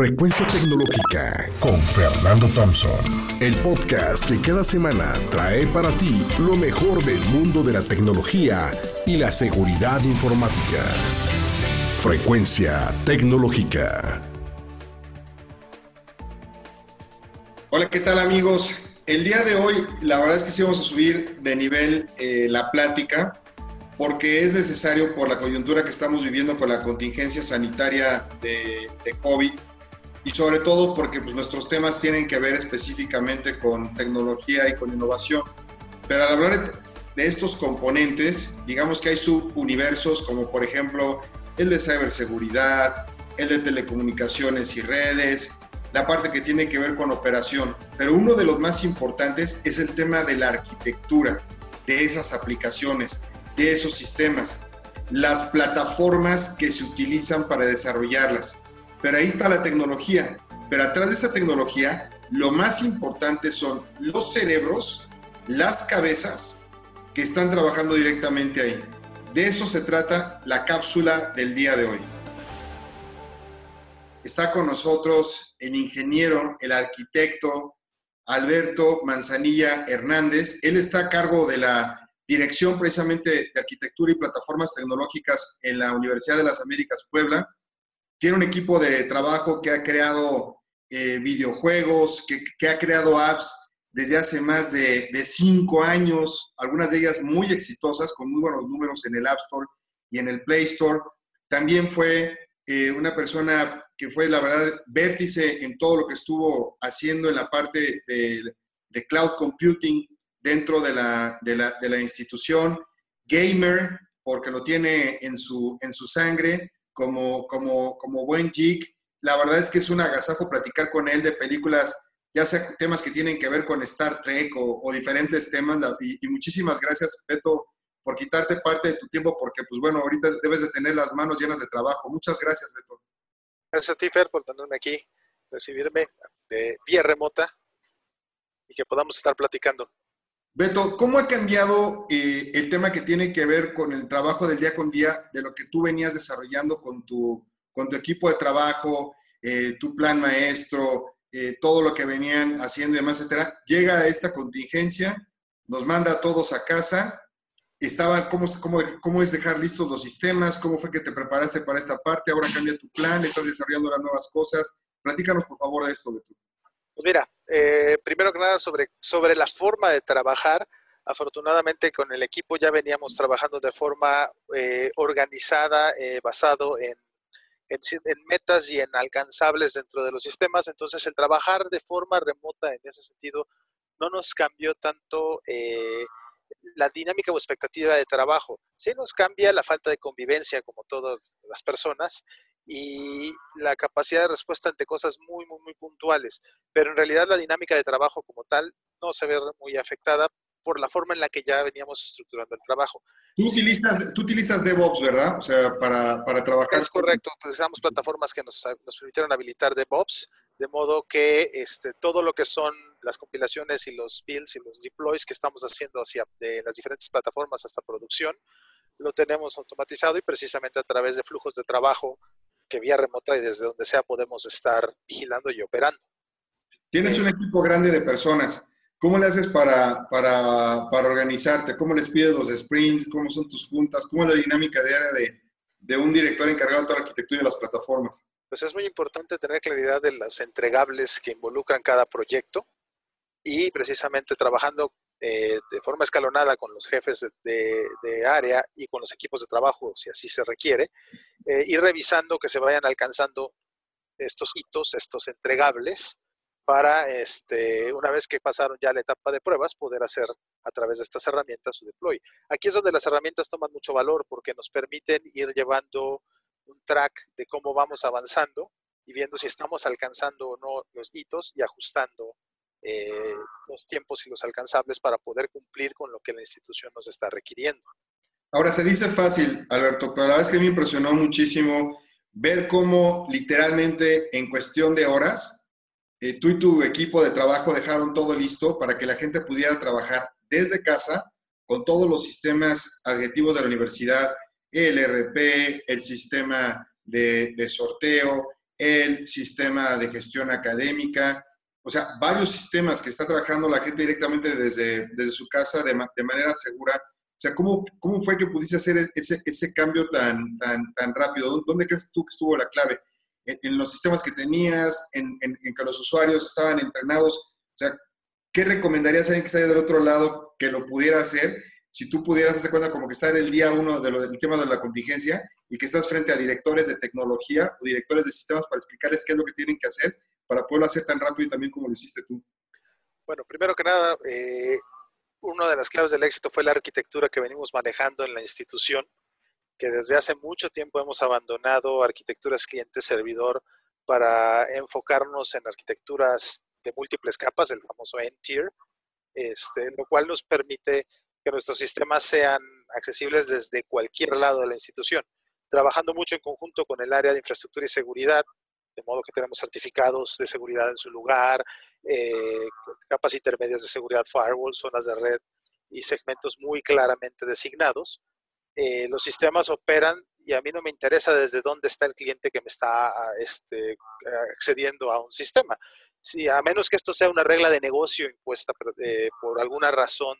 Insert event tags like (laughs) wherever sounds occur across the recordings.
Frecuencia Tecnológica con Fernando Thompson. El podcast que cada semana trae para ti lo mejor del mundo de la tecnología y la seguridad informática. Frecuencia Tecnológica. Hola, ¿qué tal amigos? El día de hoy, la verdad es que sí vamos a subir de nivel eh, la plática porque es necesario por la coyuntura que estamos viviendo con la contingencia sanitaria de, de COVID y sobre todo porque pues, nuestros temas tienen que ver específicamente con tecnología y con innovación. Pero al hablar de estos componentes, digamos que hay subuniversos como por ejemplo el de ciberseguridad, el de telecomunicaciones y redes, la parte que tiene que ver con operación. Pero uno de los más importantes es el tema de la arquitectura de esas aplicaciones, de esos sistemas, las plataformas que se utilizan para desarrollarlas. Pero ahí está la tecnología. Pero atrás de esa tecnología, lo más importante son los cerebros, las cabezas que están trabajando directamente ahí. De eso se trata la cápsula del día de hoy. Está con nosotros el ingeniero, el arquitecto Alberto Manzanilla Hernández. Él está a cargo de la dirección precisamente de arquitectura y plataformas tecnológicas en la Universidad de las Américas Puebla tiene un equipo de trabajo que ha creado eh, videojuegos, que, ha creado apps desde hace más de, cinco años, algunas de ellas muy exitosas, con muy buenos números en el App Store y en el Play Store. También fue eh, una persona que fue, la verdad, vértice en todo lo que estuvo haciendo en la parte de, de cloud computing dentro de la, de la, de la institución. Gamer, porque lo tiene en su, en su sangre como, como, como buen geek. La verdad es que es un agasajo platicar con él de películas, ya sea temas que tienen que ver con Star Trek o, diferentes temas. Y, muchísimas gracias, Beto, por quitarte parte de tu tiempo, porque pues bueno, ahorita debes de tener las manos llenas de trabajo. Muchas gracias, Beto. Gracias a ti, Fer, por tenerme aquí, recibirme de vía remota y que podamos estar platicando. Beto, ¿cómo ha cambiado eh, el tema que tiene que ver con el trabajo del día con día de lo que tú venías desarrollando con tu, equipo de trabajo, eh, tu plan maestro, eh, todo lo que venían haciendo y demás, etcétera? Llega esta contingencia, nos manda a todos a casa. Estaba, ¿cómo, cómo, ¿Cómo es dejar listos los sistemas? ¿Cómo fue que te preparaste para esta parte? Ahora cambia tu plan, estás desarrollando las nuevas cosas. Platícanos, por favor, de esto, Beto. Pues mira, eh, primero que nada sobre, sobre la forma de trabajar. Afortunadamente con el equipo ya veníamos trabajando de forma eh, organizada, eh, basado en, en, metas y en alcanzables dentro de los sistemas. Entonces el trabajar de forma remota en ese sentido no nos cambió tanto la dinámica o expectativa de trabajo. Sí nos cambia la falta de convivencia como todas las personas y la capacidad de respuesta ante cosas muy, muy, muy puntuales. Pero en realidad la dinámica de trabajo como tal no se ve muy afectada por la forma en la que ya veníamos estructurando el trabajo. Tú utilizas, tú utilizas DevOps, ¿verdad? O sea, para, para trabajar. Es correcto, utilizamos plataformas que nos, nos, permitieron habilitar DevOps, de modo que este, todo lo que son las compilaciones y los builds y los deploys que estamos haciendo hacia de las diferentes plataformas hasta producción, lo tenemos automatizado y precisamente a través de flujos de trabajo que vía remota y desde donde sea podemos estar vigilando y operando. Tienes un equipo grande de personas. ¿Cómo le haces para, para, para, organizarte? ¿Cómo les pides los sprints? ¿Cómo son tus juntas? ¿Cómo es la dinámica diaria de, de un director encargado de toda la arquitectura y las plataformas? Pues es muy importante tener claridad de las entregables que involucran cada proyecto y precisamente trabajando eh, de forma escalonada con los jefes de, área y con los equipos de trabajo, si así se requiere, eh, ir revisando que se vayan alcanzando estos hitos, estos entregables, para este, una vez que pasaron ya la etapa de pruebas, poder hacer a través de estas herramientas su deploy. Aquí es donde las herramientas toman mucho valor porque nos permiten ir llevando un track de cómo vamos avanzando y viendo si estamos alcanzando o no los hitos y ajustando eh, los tiempos y los alcanzables para poder cumplir con lo que la institución nos está requiriendo. Ahora, se dice fácil, Alberto, pero la verdad es que me impresionó muchísimo ver cómo literalmente en cuestión de horas, eh, tú y tu equipo de trabajo dejaron todo listo para que la gente pudiera trabajar desde casa con todos los sistemas adjetivos de la universidad, el RP, el sistema de, de sorteo, el sistema de gestión académica, o sea, varios sistemas que está trabajando la gente directamente desde, desde su casa de, de manera segura. O sea, ¿cómo, ¿cómo fue que pudiste hacer ese, ese cambio tan, tan, tan rápido? ¿Dónde crees tú que estuvo la clave? ¿En, los sistemas que tenías? En, en, en, que los usuarios estaban entrenados? O sea, ¿qué recomendarías a alguien que está del otro lado que lo pudiera hacer? Si tú pudieras hacer cuenta como que estar el día uno de lo del tema de la contingencia y que estás frente a directores de tecnología o directores de sistemas para explicarles qué es lo que tienen que hacer para poderlo hacer tan rápido y también como lo hiciste tú? Bueno, primero que nada, eh, una de las claves del éxito fue la arquitectura que venimos manejando en la institución, que desde hace mucho tiempo hemos abandonado arquitecturas cliente-servidor para enfocarnos en arquitecturas de múltiples capas, el famoso N-Tier, este, lo cual nos permite que nuestros sistemas sean accesibles desde cualquier lado de la institución, trabajando mucho en conjunto con el área de infraestructura y seguridad, de modo que tenemos certificados de seguridad en su lugar, eh, capas intermedias de seguridad, firewall, zonas de red y segmentos muy claramente designados. Eh, los sistemas operan y a mí no me interesa desde dónde está el cliente que me está este, accediendo a un sistema. Si, a menos que esto sea una regla de negocio impuesta eh, por alguna razón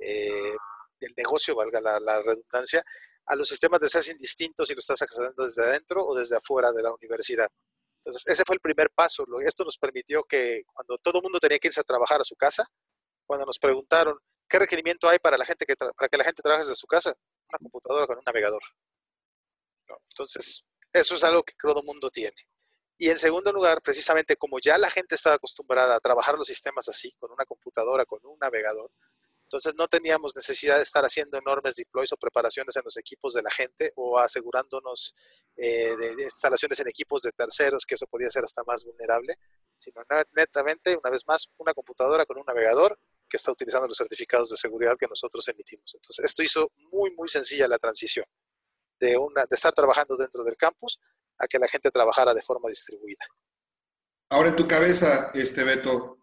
eh, del negocio, valga la, redundancia, a los sistemas de ser indistintos si lo estás accediendo desde adentro o desde afuera de la universidad. Entonces, ese fue el primer paso. Esto nos permitió que cuando todo el mundo tenía que irse a trabajar a su casa, cuando nos preguntaron, ¿qué requerimiento hay para, la gente que para que la gente trabaje desde su casa? Una computadora con un navegador. Entonces, eso es algo que todo mundo tiene. Y en segundo lugar, precisamente como ya la gente estaba acostumbrada a trabajar los sistemas así, con una computadora, con un navegador, entonces no teníamos necesidad de estar haciendo enormes deploys o preparaciones en los equipos de la gente o asegurándonos eh, de instalaciones en equipos de terceros, que eso podía ser hasta más vulnerable, sino netamente, una vez más, una computadora con un navegador que está utilizando los certificados de seguridad que nosotros emitimos. Entonces esto hizo muy, muy sencilla la transición de, una, de estar trabajando dentro del campus a que la gente trabajara de forma distribuida. Ahora en tu cabeza, este Beto,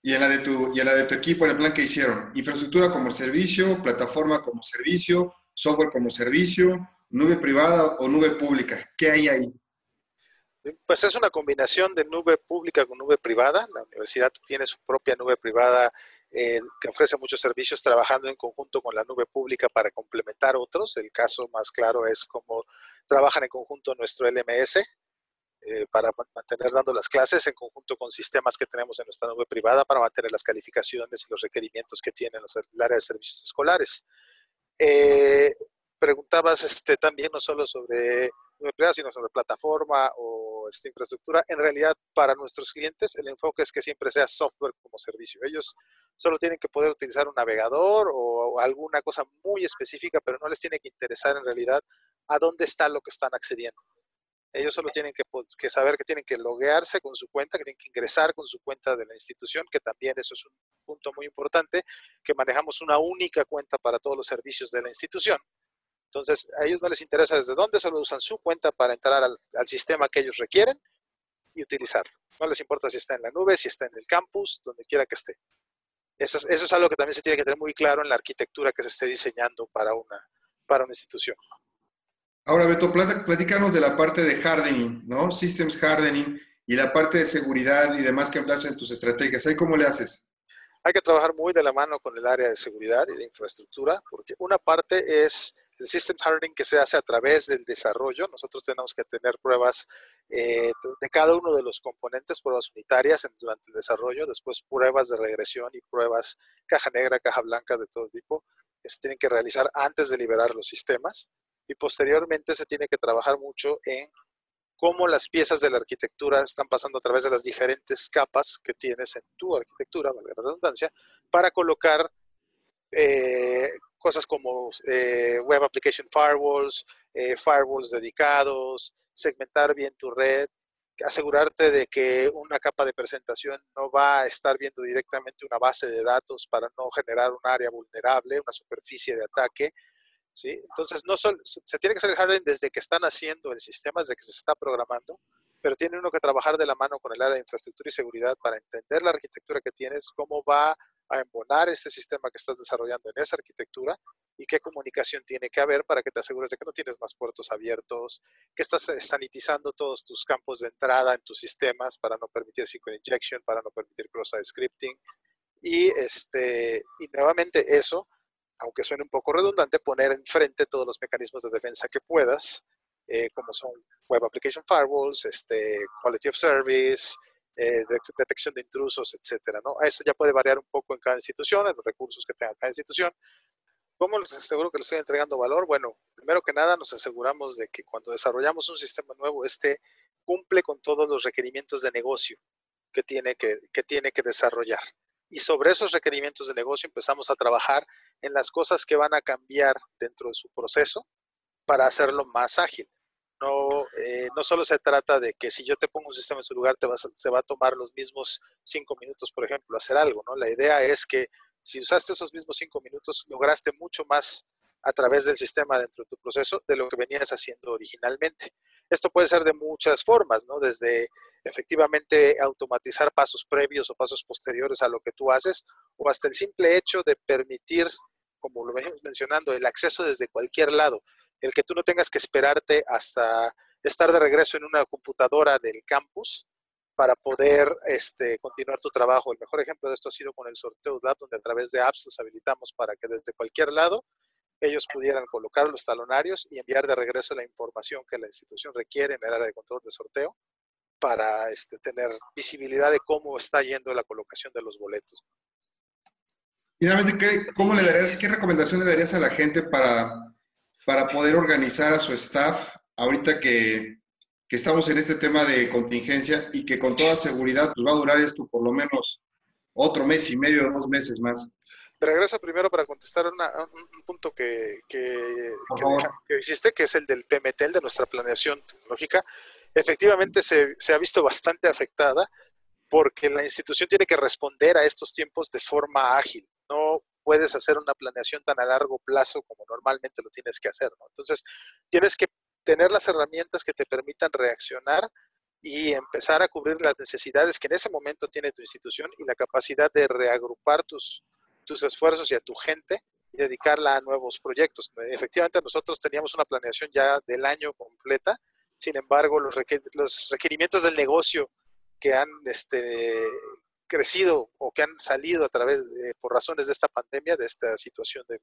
y en la de tu, y en la de tu equipo, en el plan que hicieron, infraestructura como servicio, plataforma como servicio, software como servicio, nube privada o nube pública. ¿Qué hay ahí? Pues es una combinación de nube pública con nube privada. La universidad tiene su propia nube privada eh, que ofrece muchos servicios trabajando en conjunto con la nube pública para complementar otros. El caso más claro es cómo trabajan en conjunto nuestro LMS, eh, para mantener dando las clases en conjunto con sistemas que tenemos en nuestra nube privada para mantener las calificaciones y los requerimientos que tienen los, el área de servicios escolares. Eh, preguntabas este, también no solo sobre nube privada, sino sobre plataforma o esta infraestructura. En realidad, para nuestros clientes, el enfoque es que siempre sea software como servicio. Ellos solo tienen que poder utilizar un navegador o alguna cosa muy específica, pero no les tiene que interesar en realidad a dónde está lo que están accediendo. Ellos solo tienen pues, que, saber que tienen que loguearse con su cuenta, que tienen que ingresar con su cuenta de la institución, que también eso es un punto muy importante, que manejamos una única cuenta para todos los servicios de la institución. Entonces, a ellos no les interesa desde dónde, solo usan su cuenta para entrar al, sistema que ellos requieren y utilizarlo. No les importa si está en la nube, si está en el campus, donde quiera que esté. Eso es, eso es algo que también se tiene que tener muy claro en la arquitectura que se esté diseñando para una, para una institución. Ahora, Beto, platícanos de la parte de hardening, ¿no? Systems hardening y la parte de seguridad y demás que empleas en tus estrategias. ¿Ahí cómo le haces? Hay que trabajar muy de la mano con el área de seguridad y de infraestructura, porque una parte es el system hardening que se hace a través del desarrollo. Nosotros tenemos que tener pruebas eh, de cada uno de los componentes, pruebas unitarias durante el desarrollo, después pruebas de regresión y pruebas caja negra, caja blanca de todo tipo que se tienen que realizar antes de liberar los sistemas y posteriormente se tiene que trabajar mucho en cómo las piezas de la arquitectura están pasando a través de las diferentes capas que tienes en tu arquitectura, valga la redundancia, para colocar eh, cosas como eh, web application firewalls, eh, firewalls dedicados, segmentar bien tu red, asegurarte de que una capa de presentación no va a estar viendo directamente una base de datos para no generar un área vulnerable, una superficie de ataque, ¿sí? Entonces, no solo, se tiene que hacer el hardening desde que están haciendo el sistema, desde que se está programando, pero tiene uno que trabajar de la mano con el área de infraestructura y seguridad para entender la arquitectura que tienes, cómo va a embonar este sistema que estás desarrollando en esa arquitectura y qué comunicación tiene que haber para que te asegures de que no tienes más puertos abiertos, que estás eh, sanitizando todos tus campos de entrada en tus sistemas para no permitir SQL injection, para no permitir cross-site scripting. Y, este, y nuevamente eso, aunque suene un poco redundante, poner enfrente todos los mecanismos de defensa que puedas, eh, como son Web Application Firewalls, este, Quality of Service, eh, detección de intrusos, etcétera, ¿no? Eso ya puede variar un poco en cada institución, en los recursos que tenga cada institución, ¿Cómo les aseguro que les estoy entregando valor? Bueno, primero que nada nos aseguramos de que cuando desarrollamos un sistema nuevo, este cumple con todos los requerimientos de negocio que tiene que, que tiene que desarrollar. Y sobre esos requerimientos de negocio empezamos a trabajar en las cosas que van a cambiar dentro de su proceso para hacerlo más ágil. No, eh, no solo se trata de que si yo te pongo un sistema en su lugar, te vas se va a tomar los mismos cinco minutos, por ejemplo, hacer algo. ¿no? La idea es que si usaste esos mismos cinco minutos, lograste mucho más a través del sistema dentro de tu proceso de lo que venías haciendo originalmente. Esto puede ser de muchas formas, ¿no? Desde efectivamente automatizar pasos previos o pasos posteriores a lo que tú haces, o hasta el simple hecho de permitir, como lo venimos mencionando, el acceso desde cualquier lado, el que tú no tengas que esperarte hasta estar de regreso en una computadora del campus para poder este, continuar tu trabajo. El mejor ejemplo de esto ha sido con el sorteo DAP, donde a través de apps los habilitamos para que desde cualquier lado ellos pudieran colocar los talonarios y enviar de regreso la información que la institución requiere en el área de control de sorteo para este, tener visibilidad de cómo está yendo la colocación de los boletos. Finalmente, ¿qué, cómo le darías, ¿qué recomendación le darías a la gente para, para poder organizar a su staff ahorita que, que estamos en este tema de contingencia y que con toda seguridad pues, va a durar esto por lo menos otro mes y medio, dos meses más. regreso primero para contestar un, punto que, que, que, hiciste, que es el del PMT, el de nuestra planeación tecnológica. Efectivamente se, se ha visto bastante afectada porque la institución tiene que responder a estos tiempos de forma ágil. Puedes hacer una planeación tan a largo plazo como normalmente lo tienes que hacer. ¿no? Entonces, tienes que tener las herramientas que te permitan reaccionar y empezar a cubrir las necesidades que en ese momento tiene tu institución y la capacidad de reagrupar tus, tus esfuerzos y a tu gente y dedicarla a nuevos proyectos. Efectivamente, nosotros teníamos una planeación ya del año completa, sin embargo, los, los requerimientos del negocio que han este, crecido o que han salido a través, por razones de esta pandemia, de esta situación de,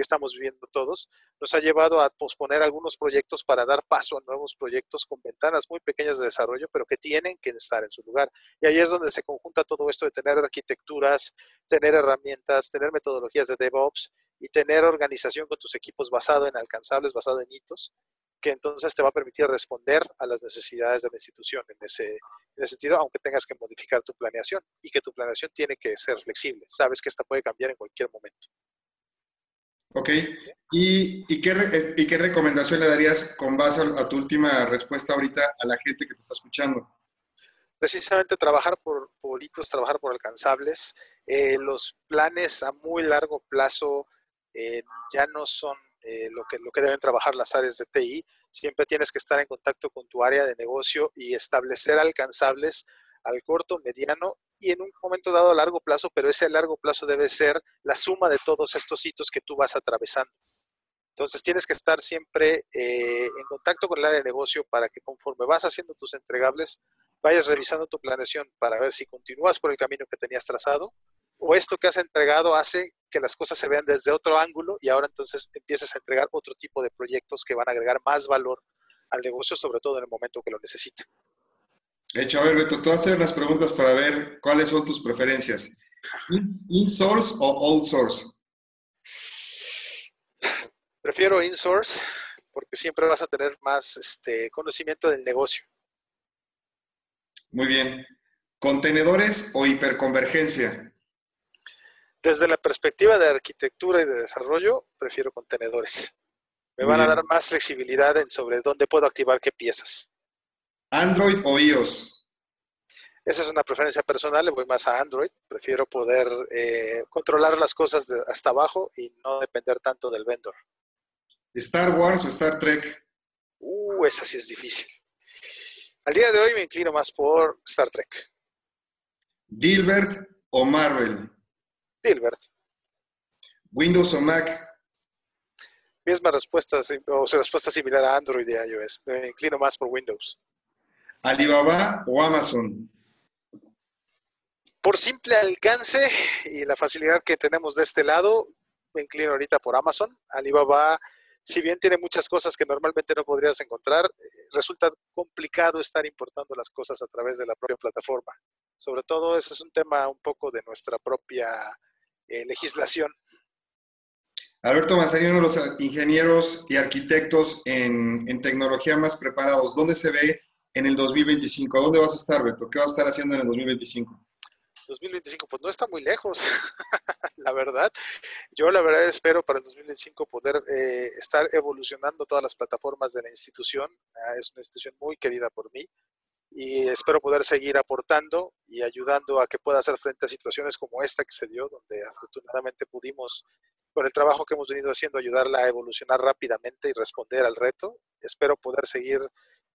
que estamos viviendo todos, nos ha llevado a posponer algunos proyectos para dar paso a nuevos proyectos con ventanas muy pequeñas de desarrollo, pero que tienen que estar en su lugar. Y ahí es donde se conjunta todo esto de tener arquitecturas, tener herramientas, tener metodologías de DevOps y tener organización con tus equipos basado en alcanzables, basado en hitos, que entonces te va a permitir responder a las necesidades de la institución en ese, en ese sentido, aunque tengas que modificar tu planeación y que tu planeación tiene que ser flexible. Sabes que esta puede cambiar en cualquier momento. Ok. ¿Y, qué, ¿Y, qué, recomendación le darías con base a, tu última respuesta ahorita a la gente que te está escuchando? Precisamente trabajar por, por trabajar por alcanzables. Eh, los planes a muy largo plazo eh, ya no son eh, lo, que, lo que deben trabajar las áreas de TI. Siempre tienes que estar en contacto con tu área de negocio y establecer alcanzables al corto, mediano y en un momento dado a largo plazo, pero ese largo plazo debe ser la suma de todos estos hitos que tú vas atravesando. Entonces tienes que estar siempre eh, en contacto con el área de negocio para que conforme vas haciendo tus entregables, vayas revisando tu planeación para ver si continúas por el camino que tenías trazado o esto que has entregado hace que las cosas se vean desde otro ángulo y ahora entonces empiezas a entregar otro tipo de proyectos que van a agregar más valor al negocio, sobre todo en el momento que lo necesita. Hecho, a ver, Beto, tú haces unas preguntas para ver cuáles son tus preferencias. ¿In-source o out-source? Prefiero in-source porque siempre vas a tener más este, conocimiento del negocio. Muy bien. ¿Contenedores o hiperconvergencia? Desde la perspectiva de arquitectura y de desarrollo, prefiero contenedores. Me van a dar más flexibilidad en sobre dónde puedo activar qué piezas. ¿Android o iOS? Esa es una preferencia personal, le voy más a Android. Prefiero poder eh, controlar las cosas hasta abajo y no depender tanto del vendor. ¿Star Wars o Star Trek? Uh, esa sí es difícil. Al día de hoy me inclino más por Star Trek. ¿Dilbert o Marvel? Dilbert. ¿Windows o Mac? Misma respuesta, o sea, respuesta similar a Android y iOS. Me inclino más por Windows. ¿Alibaba o Amazon? Por simple alcance y la facilidad que tenemos de este lado, me inclino ahorita por Amazon. Alibaba, si bien tiene muchas cosas que normalmente no podrías encontrar, resulta complicado estar importando las cosas a través de la propia plataforma. Sobre todo, eso es un tema un poco de nuestra propia eh, legislación. Alberto Manzanino, uno de los ingenieros y arquitectos en, en, tecnología más preparados, ¿dónde se ve en el 2025? ¿Dónde vas a estar, Beto? ¿Qué vas a estar haciendo en el 2025? 2025, pues no está muy lejos, (laughs) la verdad. Yo la verdad espero para el 2025 poder eh, estar evolucionando todas las plataformas de la institución. Ah, es una institución muy querida por mí y espero poder seguir aportando y ayudando a que pueda hacer frente a situaciones como esta que se dio, donde afortunadamente pudimos, con el trabajo que hemos venido haciendo, ayudarla a evolucionar rápidamente y responder al reto. Espero poder seguir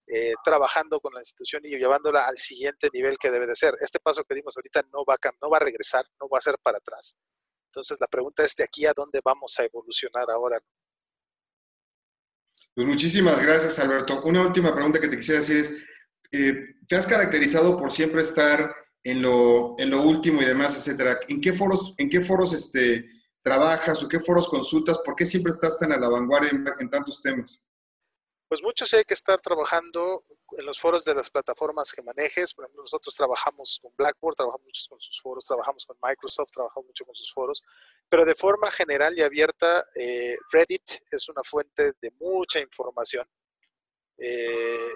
eh, trabajando con la institución y llevándola al siguiente nivel que debe de ser. Este paso que dimos ahorita no va a, no va a regresar, no va a ser para atrás. Entonces la pregunta es de aquí a dónde vamos a evolucionar ahora. Pues muchísimas gracias, Alberto. Una última pregunta que te quisiera decir es, eh, ¿te has caracterizado por siempre estar en lo, en lo último y demás, etcétera? ¿En qué foros, en qué foros este, trabajas o qué foros consultas? ¿Por qué siempre estás tan a la vanguardia en tantos temas? Pues mucho sí hay que estar trabajando en los foros de las plataformas que manejes. Por ejemplo, nosotros trabajamos con Blackboard, trabajamos mucho con sus foros, trabajamos con Microsoft, trabajamos mucho con sus foros, pero de forma general y abierta, eh, Reddit es una fuente de mucha información. Eh,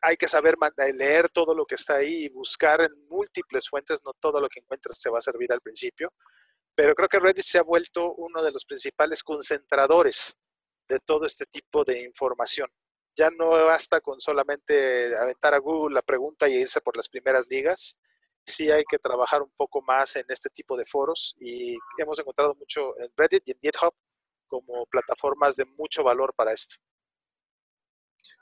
hay que saber eh, leer todo lo que está ahí y buscar en múltiples fuentes, no todo lo que encuentres te va a servir al principio, pero creo que Reddit se ha vuelto uno de los principales concentradores de todo este tipo de información. Ya no basta con solamente aventar a Google la pregunta y irse por las primeras ligas. Sí hay que trabajar un poco más en este tipo de foros y hemos encontrado mucho en Reddit y en GitHub como plataformas de mucho valor para esto.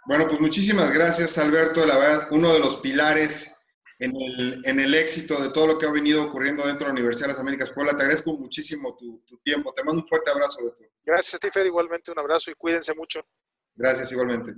Bueno, pues muchísimas gracias, Alberto. La verdad, uno de los pilares en el, en el, éxito de todo lo que ha venido ocurriendo dentro de la Universidad de las Américas Puebla. Te agradezco muchísimo tu, tu tiempo. Te mando un fuerte abrazo, Beto. Gracias, Stephen. Igualmente un abrazo y cuídense mucho. Gracias, igualmente.